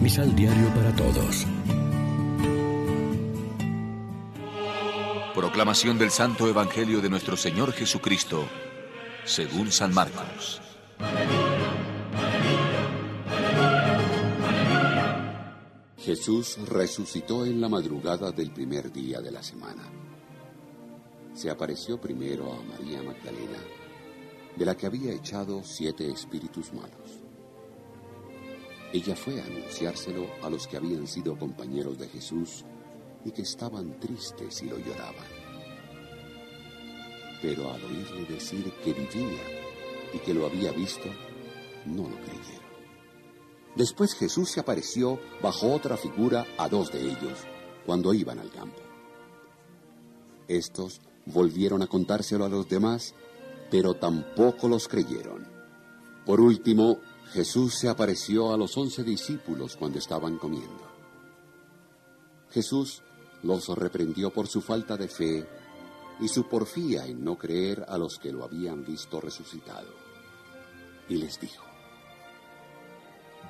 Misal Diario para Todos. Proclamación del Santo Evangelio de nuestro Señor Jesucristo, según San Marcos. Jesús resucitó en la madrugada del primer día de la semana. Se apareció primero a María Magdalena, de la que había echado siete espíritus malos. Ella fue a anunciárselo a los que habían sido compañeros de Jesús y que estaban tristes y lo lloraban. Pero al oírle decir que vivía y que lo había visto, no lo creyeron. Después Jesús se apareció bajo otra figura a dos de ellos cuando iban al campo. Estos volvieron a contárselo a los demás, pero tampoco los creyeron. Por último, Jesús se apareció a los once discípulos cuando estaban comiendo. Jesús los reprendió por su falta de fe y su porfía en no creer a los que lo habían visto resucitado. Y les dijo,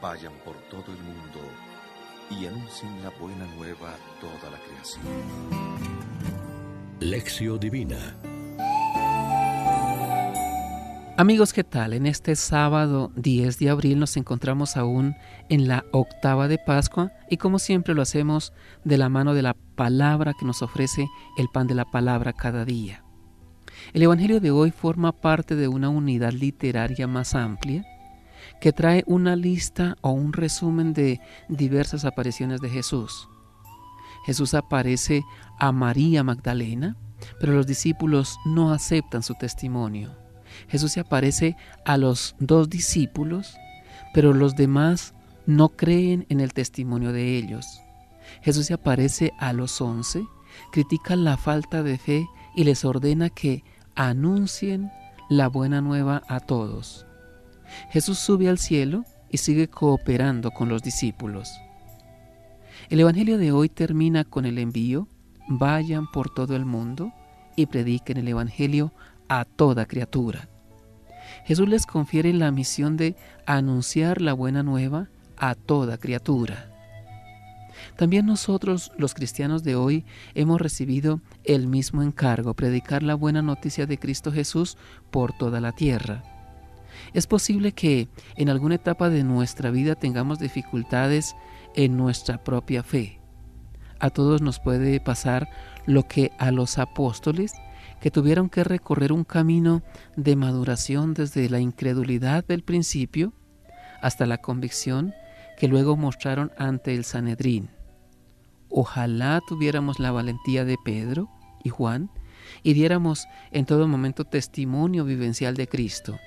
Vayan por todo el mundo y anuncien la buena nueva a toda la creación. Lección Divina Amigos, ¿qué tal? En este sábado 10 de abril nos encontramos aún en la octava de Pascua y como siempre lo hacemos de la mano de la palabra que nos ofrece el pan de la palabra cada día. El Evangelio de hoy forma parte de una unidad literaria más amplia que trae una lista o un resumen de diversas apariciones de Jesús. Jesús aparece a María Magdalena, pero los discípulos no aceptan su testimonio. Jesús se aparece a los dos discípulos, pero los demás no creen en el testimonio de ellos. Jesús se aparece a los once, critica la falta de fe y les ordena que anuncien la buena nueva a todos. Jesús sube al cielo y sigue cooperando con los discípulos. El Evangelio de hoy termina con el envío, vayan por todo el mundo y prediquen el Evangelio a toda criatura. Jesús les confiere la misión de anunciar la buena nueva a toda criatura. También nosotros, los cristianos de hoy, hemos recibido el mismo encargo, predicar la buena noticia de Cristo Jesús por toda la tierra. Es posible que en alguna etapa de nuestra vida tengamos dificultades en nuestra propia fe. A todos nos puede pasar lo que a los apóstoles que tuvieron que recorrer un camino de maduración desde la incredulidad del principio hasta la convicción que luego mostraron ante el Sanedrín. Ojalá tuviéramos la valentía de Pedro y Juan y diéramos en todo momento testimonio vivencial de Cristo.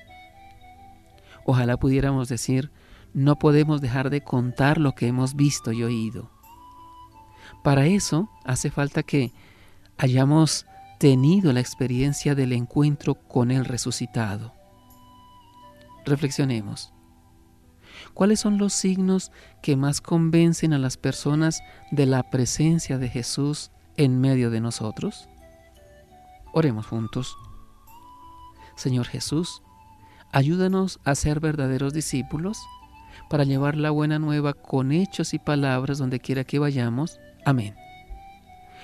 Ojalá pudiéramos decir, no podemos dejar de contar lo que hemos visto y oído. Para eso hace falta que hayamos tenido la experiencia del encuentro con el resucitado. Reflexionemos. ¿Cuáles son los signos que más convencen a las personas de la presencia de Jesús en medio de nosotros? Oremos juntos. Señor Jesús, ayúdanos a ser verdaderos discípulos para llevar la buena nueva con hechos y palabras donde quiera que vayamos. Amén.